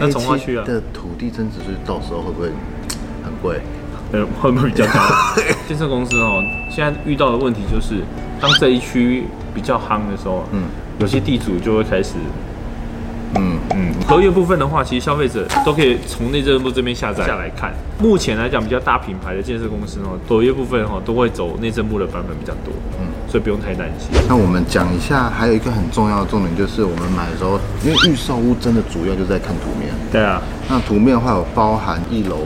那从化区啊，的土地增值税到时候会不会很贵？呃，会不会比较高？建设公司哦，现在遇到的问题就是，当这一区比较夯的时候，嗯有些地主就会开始，嗯，嗯，合约部分的话，其实消费者都可以从内政部这边下载下来看。目前来讲，比较大品牌的建设公司哦，合约部分哈都会走内政部的版本比较多，嗯嗯，所以不用太担心。那我们讲一下，还有一个很重要的重点就是，我们买的时候，因为预售屋真的主要就是在看图面。对啊，那图面的话有包含一楼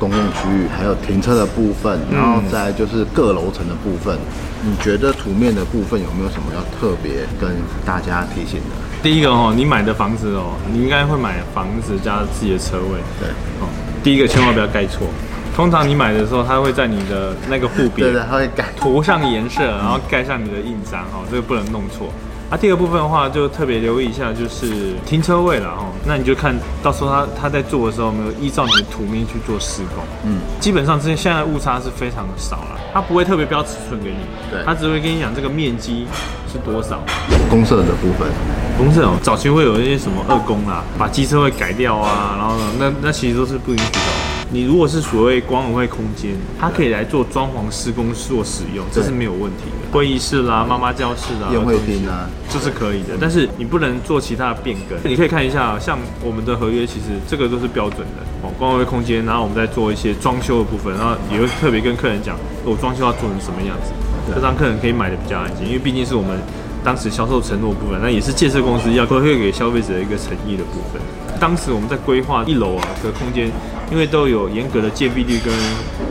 公共区域，还有停车的部分，然后再就是各楼层的部分。你觉得图面的部分有没有什么要特别跟大家提醒的？第一个哦，你买的房子哦，你应该会买房子加自己的车位对，哦。第一个千万不要盖错，通常你买的时候，它会在你的那个户别对的，它会改。涂上颜色，然后盖上你的印章哦，这个不能弄错。啊，第二部分的话就特别留意一下，就是停车位了哦。那你就看到时候他他在做的时候有没有依照你的图面去做施工。嗯，基本上这些现在误差是非常的少了，他不会特别标尺寸给你，对他只会跟你讲这个面积是多少。公社的部分，公社哦，早期会有一些什么二公啦，把机车位改掉啊，然后呢，那那其实都是不允许的哦。你如果是所谓光委会空间，它可以来做装潢施工做使用，这是没有问题的。会议室啦、妈妈教室啦、宴会厅啊，这是可以的，但是你不能做其他的变更。你可以看一下，像我们的合约，其实这个都是标准的哦，光委会空间，然后我们再做一些装修的部分，然后也会特别跟客人讲，我装修要做成什么样子，这让客人可以买的比较安心，因为毕竟是我们当时销售承诺部分，那也是建设公司要回馈给消费者的一个诚意的部分。当时我们在规划一楼啊的空间，因为都有严格的借币率跟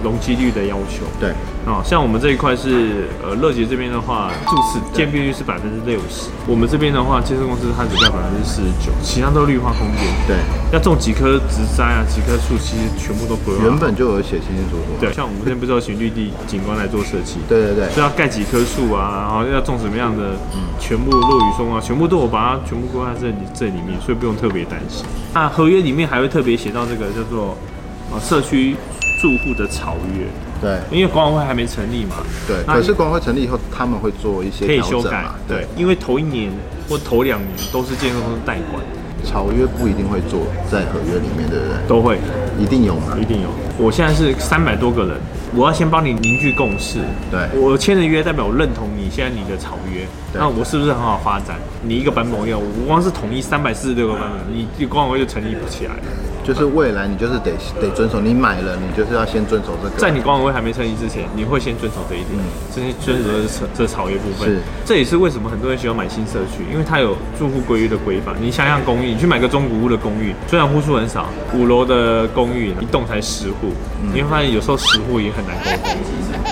容积率的要求。对，哦，像我们这一块是呃乐杰这边的话，住室建蔽率是百分之六十，我们这边的话，建设公司它只占百分之四十九，其他都绿化空间。对，要种几棵植栽啊，几棵树，其实全部都规划。原本就有写清清楚楚。对，像我们这边不是有请绿地景观来做设计，对对对所以要盖几棵树啊，然后要种什么样的，全部落雨松啊，全部都有把它全部规划在这里这里面，所以不用特别担心。那合约里面还会特别写到这个叫做呃社区住户的草约，对因为管委会还没成立嘛，对。那可是管委会成立以后，他们会做一些可以修改对，，因为头一年或头两年都是建设公司代管，草约不一定会做在合约里面，对不对？都会一定有嘛？一定有。我现在是三百多个人，我要先帮你凝聚共识。对我签了约，代表我认同你现在你的草约，那我是不是很好发展？你一个版本我要，我光是统一三百四十六个版本，你你管委会就成立不起来了。就是未来你就是得得遵守，你买了你就是要先遵守这个。在你管委会还没成立之前，你会先遵守这一点，这些遵守的是这草约部分。是这也是为什么很多人喜欢买新社区，因为它有住户规约的规范。你想想公寓，你去买个中古屋的公寓，虽然户数很少，五楼的公寓一栋才十户，你会发现有时候十户也很难沟通。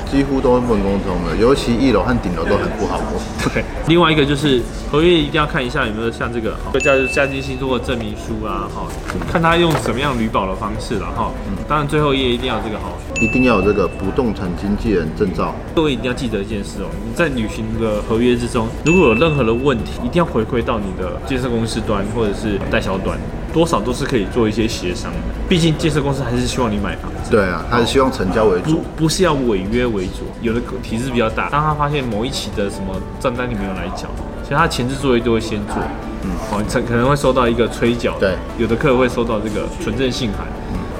几乎都是混沟通的，尤其一楼和顶楼都很不好沟通。对，另外一个就是合约一定要看一下有没有像这个叫家家居信托的证明书啊，哈，看他用什么样旅保的方式了哈。当然最后一页一定要有这个好。一定要有这个不动产经纪人证照。各位一定要记得一件事哦，你在履行的合约之中，如果有任何的问题，一定要回馈到你的建设公司端或者是代销端，多少都是可以做一些协商的。毕竟建设公司还是希望你买房子。对啊，他是希望成交为不主。不是要违约为主，有的体制比较大，当他发现某一期的什么账单你没有来缴，其实他前置作业都会先做，嗯，哦，可可能会收到一个催缴，对，有的客人会收到这个纯正信函，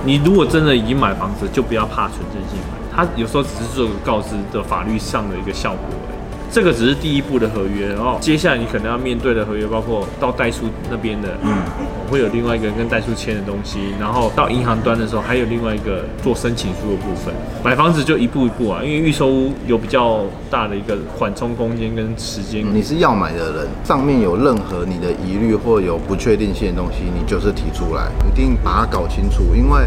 你如果真的已经买房子，就不要怕纯正信函，它有时候只是做个告知的法律上的一个效果而已。这个只是第一步的合约，然后接下来你可能要面对的合约，包括到代书那边的，嗯，会有另外一个跟代书签的东西，然后到银行端的时候，还有另外一个做申请书的部分。买房子就一步一步啊，因为预售屋有比较大的一个缓冲空间跟时间。你是要买的人，上面有任何你的疑虑或有不确定性的东西，你就是提出来，一定把它搞清楚，因为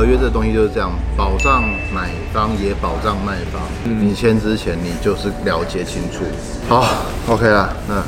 合约这东西就是这样，保障买方也保障卖方。你签之前，你就是了解清楚。好，OK 啦，那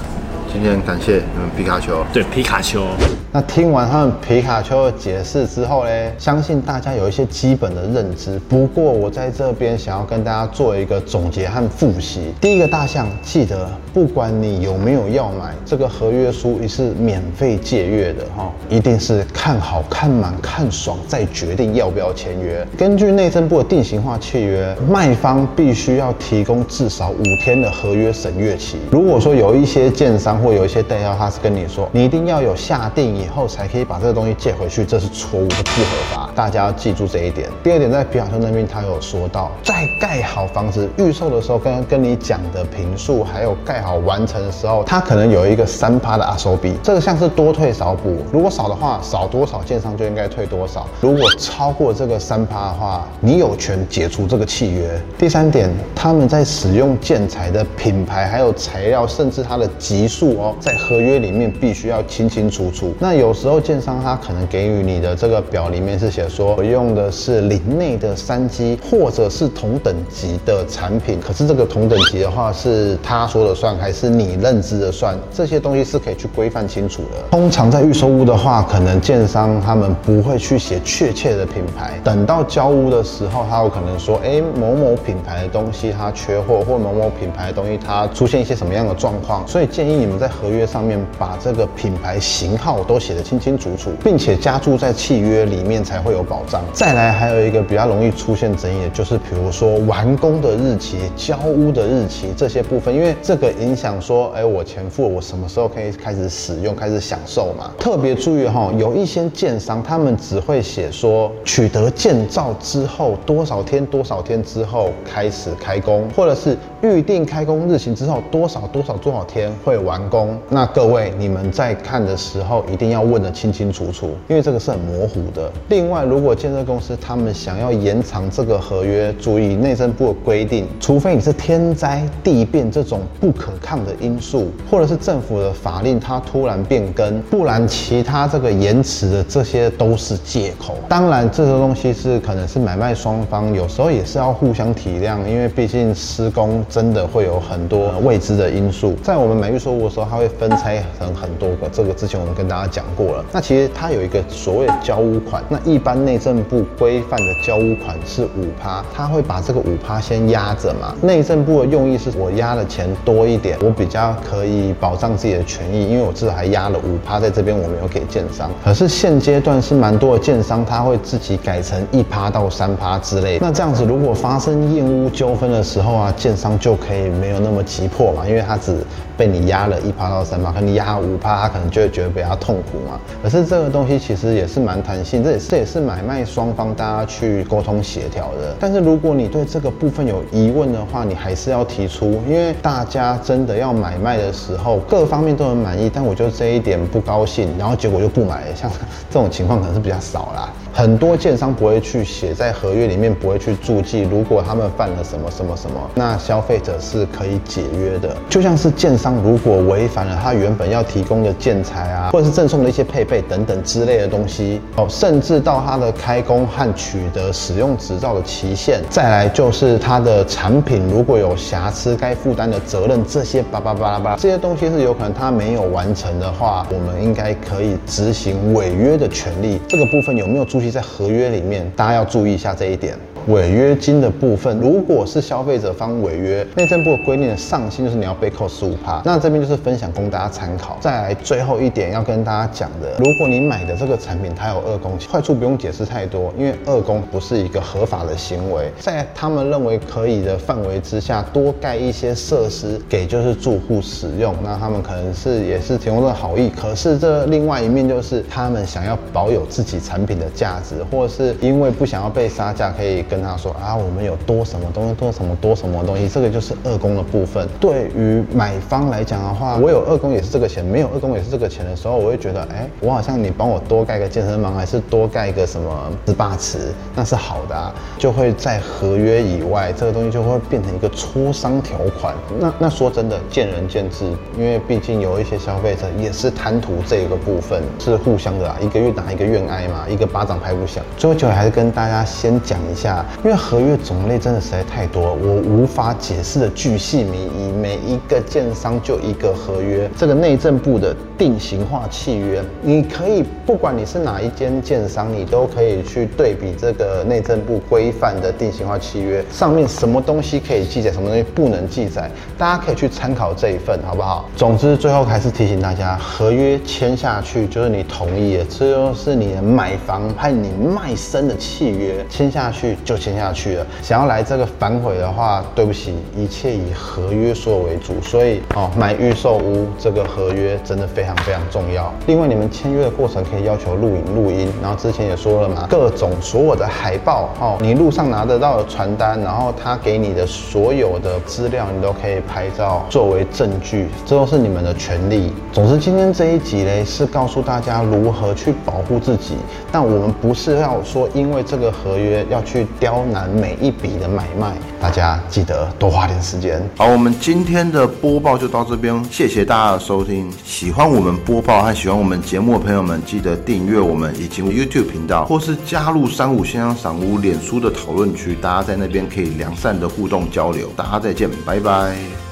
今天感谢你们皮卡丘。对，皮卡丘。那听完他们皮卡丘的解释之后呢，相信大家有一些基本的认知。不过我在这边想要跟大家做一个总结和复习。第一个大项，记得不管你有没有要买，这个合约书也是免费借阅的哈，一定是看好看满看爽再决定要不要签约。根据内政部的定型化契约，卖方必须要提供至少五天的合约审阅期。如果说有一些建商或有一些代销，他是跟你说，你一定要有下定以后才可以把这个东西借回去，这是错误的，不合法。大家要记住这一点。第二点，在皮卡丘那边，他有说到，在盖好房子预售的时候，刚刚跟你讲的平数，还有盖好完成的时候，他可能有一个三趴的阿收比，这个像是多退少补。如果少的话，少多少建商就应该退多少。如果超过这个三趴的话，你有权解除这个契约。第三点，他们在使用建材的品牌、还有材料，甚至它的级数哦，在合约里面必须要清清楚楚。那有时候建商他可能给予你的这个表里面是写说，我用的是林内的三基，或者是同等级的产品。可是这个同等级的话，是他说了算，还是你认知的算？这些东西是可以去规范清楚的。通常在预售屋的话，可能建商他们不会去写确切的品牌，等到交屋的时候，他有可能说，哎，某某品牌的东西它缺货，或某某品牌的东西它出现一些什么样的状况，所以建议你们在合约上面把这个品牌型号都写得清清楚楚，并且加注在契约里面才会有保障。再来还有一个比较容易出现争议的就是，比如说完工的日期、交屋的日期这些部分，因为这个影响说，哎，我前付了，我什么时候可以开始使用、开始享受嘛？特别注意哈，有一些建商他们只会写说取得建造之后多少天、多少天之后开始开工，或者是预定开工日期之后多少多少多少天会完工。那各位你们在看的时候一定要问得清清楚楚，因为这个是很模糊的。另外，如果建设公司他们想要延长这个合约，注意内政部的规定，除非你是天灾地变这种不可抗的因素，或者是政府的法令它突然变更，不然其他这个延迟的这些都是借口。当然，这个东西是可能是买卖双方有时候也是要互相体谅，因为毕竟施工真的会有很多未知的因素。在我们买预售屋的时候，它会分拆成很多个，这个之前我们跟大家讲过了。那其实它有一个所谓的交屋款，那一般内政部规范的交屋款是五趴，它会把这个五趴先压着嘛。内政部的用意是我压的钱多一点，我比较可以保障自己的权益，因为我至少还压了五趴在这边，我没有给建商。可是现阶段是蛮多的建商，他会自己改成一趴到三趴之类。那这样子，如果发生验屋纠纷的时候啊，建商就可以没有那么急迫嘛，因为他只被你压了一趴到三趴，可能你压五趴，他可能就会觉得比较痛苦嘛。可是这个东西其实也是蛮弹性，这也是这也是买卖双方大家去沟通协调的。但是如果你对这个部分有疑问的话，你还是要提出，因为大家真的要买卖的时候，各方面都很满意，但我就这一点不高兴，然后结果就不买，像这种情况可能是比较少啦。很多建商不会去写在合约里面，不会去注记，如果他们犯了什么什么什么，那消费者是可以解约的。就像是建商如果违反了他原本要提供的建材啊，或者是赠送的一些配备等等之类的东西哦，甚至到他的开工和取得使用执照的期限，再来就是他的产品如果有瑕疵，该负担的责任这些叭叭叭拉叭这些东西是有可能他没有完成的话，我们应该可以执行违约的权利。这个部分有没有注在合约里面，大家要注意一下这一点。违约金的部分，如果是消费者方违约，内政部规定的上限就是你要被扣十五趴。那这边就是分享供大家参考。再来最后一点要跟大家讲的，如果你买的这个产品它有二工，坏处不用解释太多，因为二工不是一个合法的行为，在他们认为可以的范围之下，多盖一些设施给就是住户使用，那他们可能是也是提供的好意。可是这另外一面就是他们想要保有自己产品的价值，或是因为不想要被杀价，可以。跟他说啊，我们有多什么东西，多什么多什么东西，这个就是二工的部分。对于买方来讲的话，我有二工也是这个钱，没有二工也是这个钱的时候，我会觉得，哎，我好像你帮我多盖个健身房，还是多盖一个什么 SPA 池，那是好的，啊，就会在合约以外，这个东西就会变成一个磋商条款。那那说真的，见仁见智，因为毕竟有一些消费者也是贪图这个部分，是互相的啊，一个愿打一个愿挨嘛，一个巴掌拍不响。最后就还是跟大家先讲一下。因为合约种类真的实在太多，我无法解释的巨细靡遗。每一个建商就一个合约，这个内政部的定型化契约，你可以不管你是哪一间建商，你都可以去对比这个内政部规范的定型化契约上面什么东西可以记载，什么东西不能记载，大家可以去参考这一份，好不好？总之，最后还是提醒大家，合约签下去就是你同意的，这就是你的买房和你卖身的契约，签下去就。就签下去了。想要来这个反悔的话，对不起，一切以合约所为主。所以哦，买预售屋这个合约真的非常非常重要。另外，你们签约的过程可以要求录影录音，然后之前也说了嘛，各种所有的海报哦，你路上拿得到的传单，然后他给你的所有的资料，你都可以拍照作为证据，这都是你们的权利。总之，今天这一集嘞是告诉大家如何去保护自己，但我们不是要说因为这个合约要去刁难每一笔的买卖，大家记得多花点时间。好，我们今天的播报就到这边，谢谢大家的收听。喜欢我们播报和喜欢我们节目的朋友们，记得订阅我们以及 YouTube 频道，或是加入三五先生赏屋脸书的讨论区，大家在那边可以良善的互动交流。大家再见，拜拜。